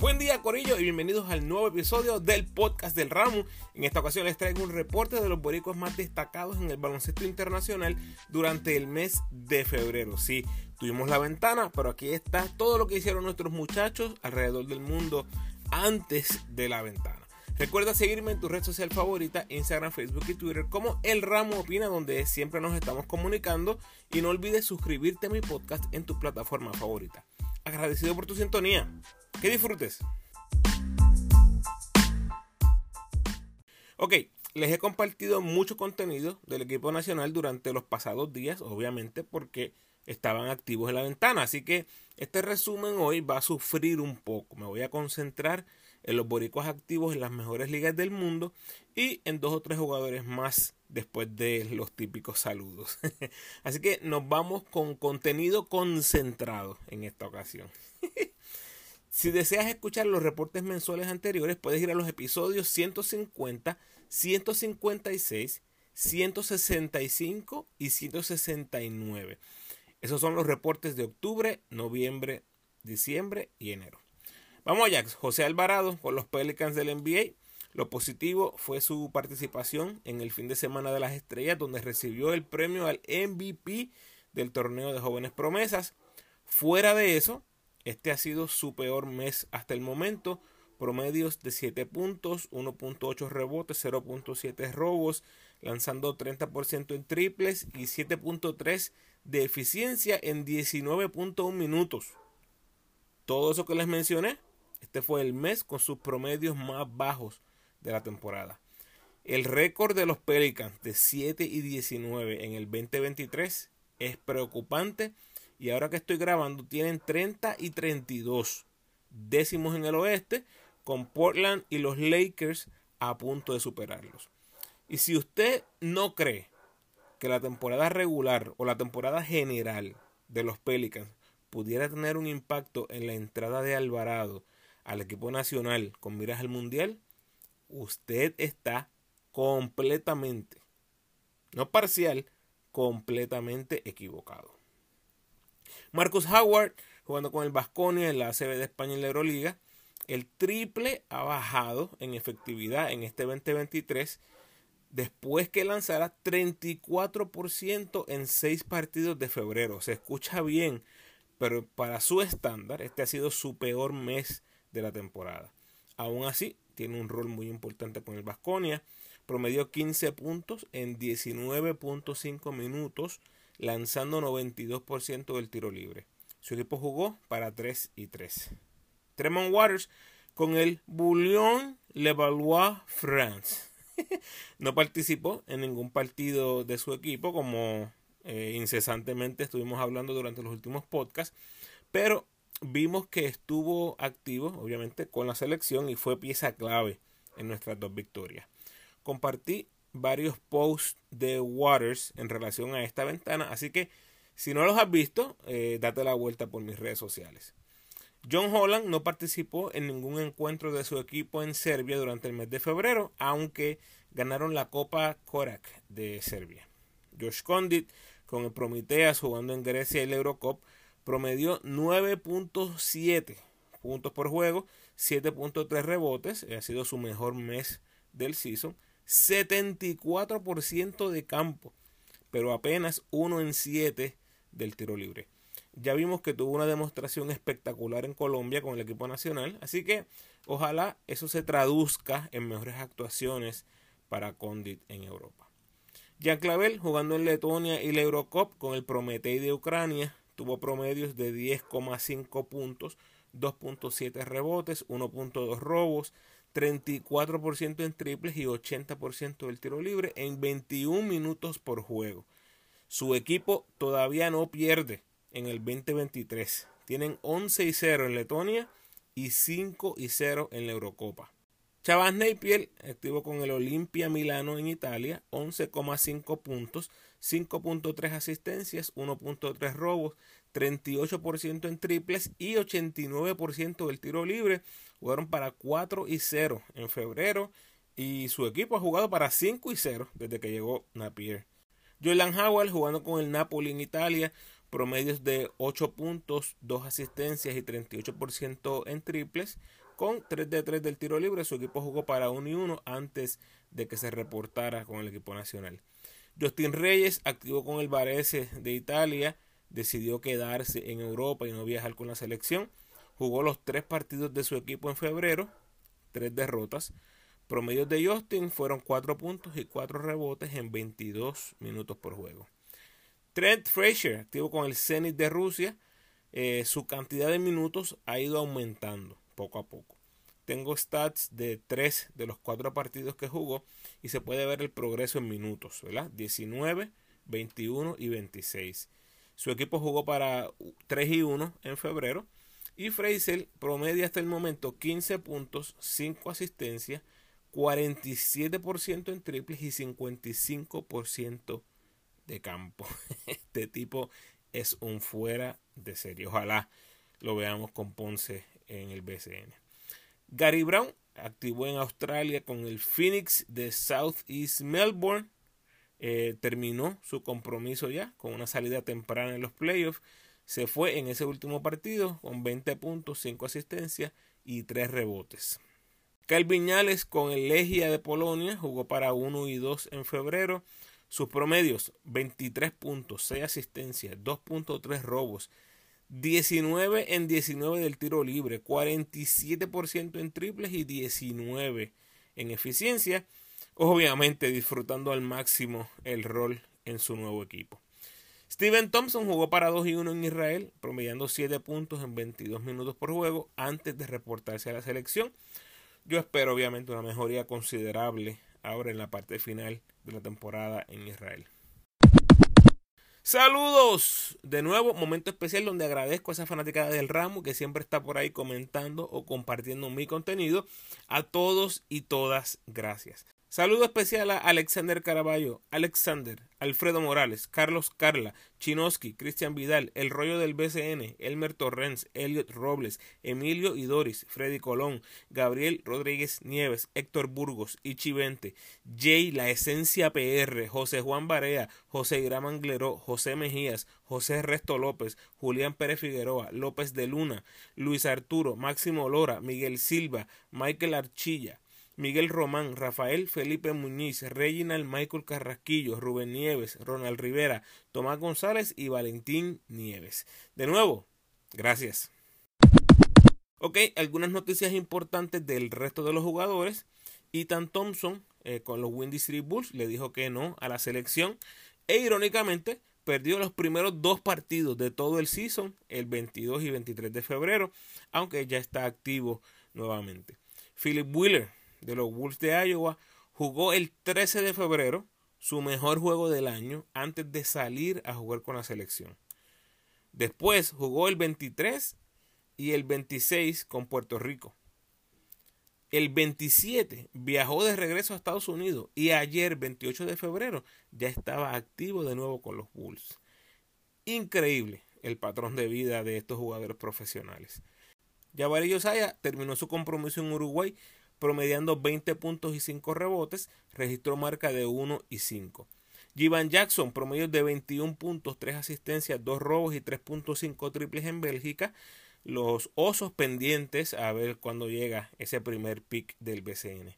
Buen día Corillo y bienvenidos al nuevo episodio del podcast del Ramo. En esta ocasión les traigo un reporte de los boricos más destacados en el baloncesto internacional durante el mes de febrero. Sí, tuvimos la ventana, pero aquí está todo lo que hicieron nuestros muchachos alrededor del mundo antes de la ventana. Recuerda seguirme en tu red social favorita, Instagram, Facebook y Twitter como El Ramo Opina, donde siempre nos estamos comunicando. Y no olvides suscribirte a mi podcast en tu plataforma favorita. Agradecido por tu sintonía. Que disfrutes. Ok, les he compartido mucho contenido del equipo nacional durante los pasados días, obviamente porque estaban activos en la ventana. Así que este resumen hoy va a sufrir un poco. Me voy a concentrar en los boricuas activos en las mejores ligas del mundo y en dos o tres jugadores más después de los típicos saludos. Así que nos vamos con contenido concentrado en esta ocasión. Si deseas escuchar los reportes mensuales anteriores, puedes ir a los episodios 150, 156, 165 y 169. Esos son los reportes de octubre, noviembre, diciembre y enero. Vamos allá, José Alvarado con los Pelicans del NBA. Lo positivo fue su participación en el fin de semana de las estrellas, donde recibió el premio al MVP del torneo de jóvenes promesas. Fuera de eso, este ha sido su peor mes hasta el momento. Promedios de 7 puntos, 1.8 rebotes, 0.7 robos, lanzando 30% en triples y 7.3 de eficiencia en 19.1 minutos. Todo eso que les mencioné, este fue el mes con sus promedios más bajos de la temporada. El récord de los Pelicans de 7 y 19 en el 2023 es preocupante y ahora que estoy grabando tienen 30 y 32 décimos en el oeste con Portland y los Lakers a punto de superarlos. Y si usted no cree que la temporada regular o la temporada general de los Pelicans pudiera tener un impacto en la entrada de Alvarado al equipo nacional con miras al mundial, usted está completamente, no parcial, completamente equivocado. Marcus Howard jugando con el Vasconia en la ACB de España y la Euroliga. El triple ha bajado en efectividad en este 2023 después que lanzara 34% en 6 partidos de febrero. Se escucha bien, pero para su estándar este ha sido su peor mes de la temporada. Aún así, tiene un rol muy importante con el Vasconia. Promedió 15 puntos en 19.5 minutos lanzando 92% del tiro libre. Su equipo jugó para 3 y 3. Tremont Waters con el Bouillon Levallois France. no participó en ningún partido de su equipo, como eh, incesantemente estuvimos hablando durante los últimos podcasts, pero vimos que estuvo activo, obviamente, con la selección y fue pieza clave en nuestras dos victorias. Compartí varios posts de Waters en relación a esta ventana. Así que si no los has visto, eh, date la vuelta por mis redes sociales. John Holland no participó en ningún encuentro de su equipo en Serbia durante el mes de febrero, aunque ganaron la Copa Korak de Serbia. Josh Condit, con el Prometheas jugando en Grecia y el Eurocop, promedió 9.7 puntos por juego, 7.3 rebotes, ha sido su mejor mes del season 74% de campo, pero apenas 1 en 7 del tiro libre. Ya vimos que tuvo una demostración espectacular en Colombia con el equipo nacional, así que ojalá eso se traduzca en mejores actuaciones para Condit en Europa. Jan Clavel, jugando en Letonia y la Eurocop con el Prometei de Ucrania, tuvo promedios de 10,5 puntos, 2.7 rebotes, 1.2 robos, 34% en triples y 80% del tiro libre en 21 minutos por juego. Su equipo todavía no pierde en el 2023. Tienen 11 y 0 en Letonia y 5 y 0 en la Eurocopa. Chavas Napier, activo con el Olimpia Milano en Italia, 11,5 puntos, 5.3 asistencias, 1.3 robos, 38% en triples y 89% del tiro libre. Jugaron para 4 y 0 en febrero y su equipo ha jugado para 5 y 0 desde que llegó Napier. Jordan Howard jugando con el Napoli en Italia, promedios de 8 puntos, 2 asistencias y 38% en triples, con 3 de 3 del tiro libre. Su equipo jugó para 1 y 1 antes de que se reportara con el equipo nacional. Justin Reyes activó con el Varese de Italia, decidió quedarse en Europa y no viajar con la selección. Jugó los tres partidos de su equipo en febrero, tres derrotas. Promedios de Justin fueron 4 puntos y 4 rebotes en 22 minutos por juego. Trent Frazier, activo con el Zenit de Rusia, eh, su cantidad de minutos ha ido aumentando poco a poco. Tengo stats de 3 de los 4 partidos que jugó y se puede ver el progreso en minutos, ¿verdad? 19, 21 y 26. Su equipo jugó para 3 y 1 en febrero y Fraser promedia hasta el momento 15 puntos, 5 asistencias, 47% en triples y 55% de campo. Este tipo es un fuera de serie. Ojalá lo veamos con Ponce en el BCN. Gary Brown activó en Australia con el Phoenix de South East Melbourne. Eh, terminó su compromiso ya con una salida temprana en los playoffs. Se fue en ese último partido con 20 puntos, 5 asistencias y 3 rebotes. Calvin Viñales con el Legia de Polonia jugó para 1 y 2 en febrero. Sus promedios 23 puntos, 6 asistencias, 2.3 robos, 19 en 19 del tiro libre, 47% en triples y 19 en eficiencia. Obviamente disfrutando al máximo el rol en su nuevo equipo. Steven Thompson jugó para 2 y 1 en Israel, promediando 7 puntos en 22 minutos por juego antes de reportarse a la selección. Yo espero obviamente una mejoría considerable ahora en la parte final de la temporada en Israel. Saludos de nuevo, momento especial donde agradezco a esa fanática del ramo que siempre está por ahí comentando o compartiendo mi contenido. A todos y todas, gracias. Saludo especial a Alexander Caraballo, Alexander, Alfredo Morales, Carlos Carla, Chinoski, Cristian Vidal, El Rollo del BCN, Elmer Torrens, Elliot Robles, Emilio y Doris, Freddy Colón, Gabriel Rodríguez Nieves, Héctor Burgos, Ichi Vente, Jay La Esencia PR, José Juan Barea, José Irán Angleró, José Mejías, José Resto López, Julián Pérez Figueroa, López de Luna, Luis Arturo, Máximo Lora, Miguel Silva, Michael Archilla, Miguel Román, Rafael Felipe Muñiz, Reginald Michael Carrasquillo, Rubén Nieves, Ronald Rivera, Tomás González y Valentín Nieves. De nuevo, gracias. Ok, algunas noticias importantes del resto de los jugadores. Ethan Thompson eh, con los Windy City Bulls le dijo que no a la selección e irónicamente perdió los primeros dos partidos de todo el season, el 22 y 23 de febrero, aunque ya está activo nuevamente. Philip Wheeler de los Wolves de Iowa, jugó el 13 de febrero su mejor juego del año antes de salir a jugar con la selección. Después jugó el 23 y el 26 con Puerto Rico. El 27 viajó de regreso a Estados Unidos y ayer, 28 de febrero, ya estaba activo de nuevo con los Bulls. Increíble el patrón de vida de estos jugadores profesionales. Jabari Yosaya terminó su compromiso en Uruguay promediando 20 puntos y 5 rebotes, registró marca de 1 y 5. Jivan Jackson, promedio de 21 puntos, 3 asistencias, 2 robos y 3.5 triples en Bélgica. Los osos pendientes a ver cuándo llega ese primer pick del BCN.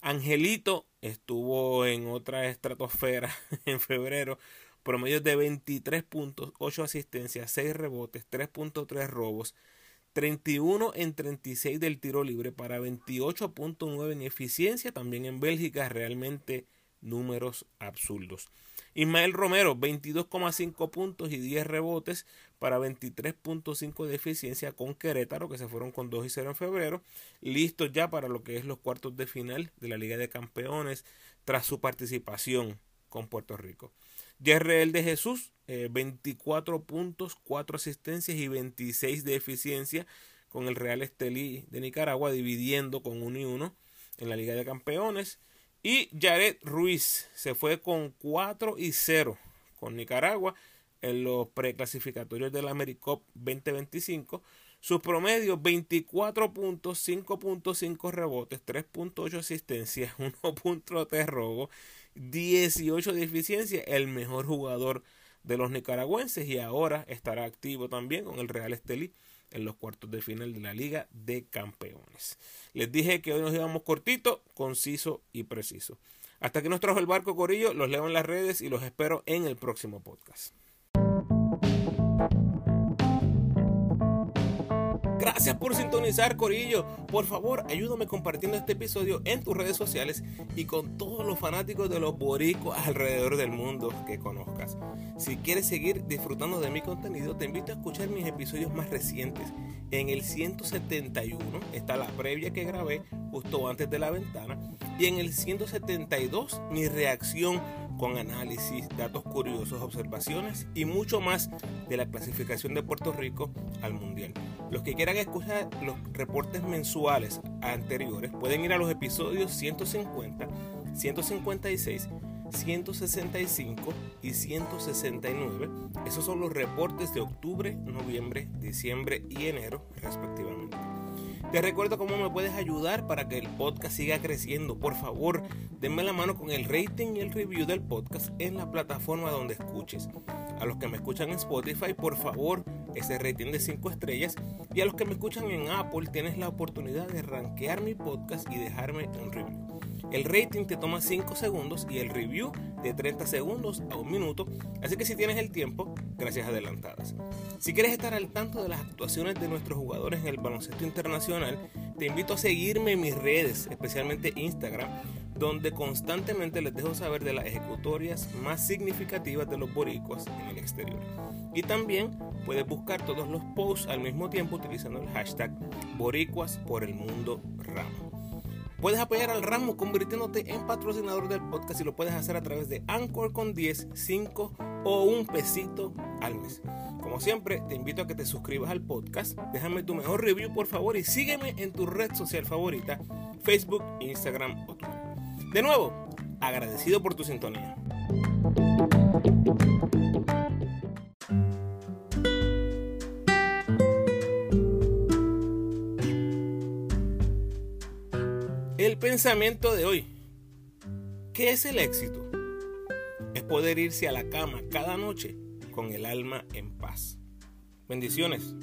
Angelito estuvo en otra estratosfera en febrero, promedio de 23 puntos, 8 asistencias, 6 rebotes, 3.3 robos, 31 en 36 del tiro libre para 28.9 en eficiencia. También en Bélgica realmente números absurdos. Ismael Romero, 22,5 puntos y 10 rebotes para 23.5 de eficiencia con Querétaro, que se fueron con 2 y 0 en febrero. Listos ya para lo que es los cuartos de final de la Liga de Campeones tras su participación con Puerto Rico. Yerreel de Jesús, 24 eh, puntos, 4 asistencias y 26 de eficiencia con el Real Estelí de Nicaragua, dividiendo con 1 y 1 en la Liga de Campeones. Y Jared Ruiz se fue con 4 y 0 con Nicaragua en los preclasificatorios del AmeriCup 2025. Sus promedios 24 puntos, 5.5 rebotes, 3.8 asistencias, 1.3 robo 18 de eficiencia, el mejor jugador de los nicaragüenses y ahora estará activo también con el Real Estelí en los cuartos de final de la Liga de Campeones. Les dije que hoy nos íbamos cortito, conciso y preciso. Hasta que nos trajo el barco Corillo, los leo en las redes y los espero en el próximo podcast. Gracias por sintonizar, Corillo. Por favor, ayúdame compartiendo este episodio en tus redes sociales y con todos los fanáticos de los boricos alrededor del mundo que conozcas. Si quieres seguir disfrutando de mi contenido, te invito a escuchar mis episodios más recientes. En el 171 está la previa que grabé justo antes de la ventana y en el 172 mi reacción con análisis, datos curiosos, observaciones y mucho más de la clasificación de Puerto Rico al Mundial. Los que quieran escuchar los reportes mensuales anteriores pueden ir a los episodios 150, 156, 165 y 169. Esos son los reportes de octubre, noviembre, diciembre y enero respectivamente. Te recuerdo cómo me puedes ayudar para que el podcast siga creciendo. Por favor, denme la mano con el rating y el review del podcast en la plataforma donde escuches. A los que me escuchan en Spotify, por favor, ese rating de 5 estrellas. Y a los que me escuchan en Apple, tienes la oportunidad de rankear mi podcast y dejarme un review. El rating te toma 5 segundos y el review de 30 segundos a un minuto, así que si tienes el tiempo, gracias adelantadas. Si quieres estar al tanto de las actuaciones de nuestros jugadores en el baloncesto internacional, te invito a seguirme en mis redes, especialmente Instagram, donde constantemente les dejo saber de las ejecutorias más significativas de los boricuas en el exterior. Y también puedes buscar todos los posts al mismo tiempo utilizando el hashtag boricuas por el mundo ramo. Puedes apoyar al ramo convirtiéndote en patrocinador del podcast y lo puedes hacer a través de Anchor con 10, 5 o un pesito al mes. Como siempre, te invito a que te suscribas al podcast, déjame tu mejor review por favor y sígueme en tu red social favorita, Facebook, Instagram o Twitter. De nuevo, agradecido por tu sintonía. El pensamiento de hoy. ¿Qué es el éxito? Es poder irse a la cama cada noche con el alma en paz. Bendiciones.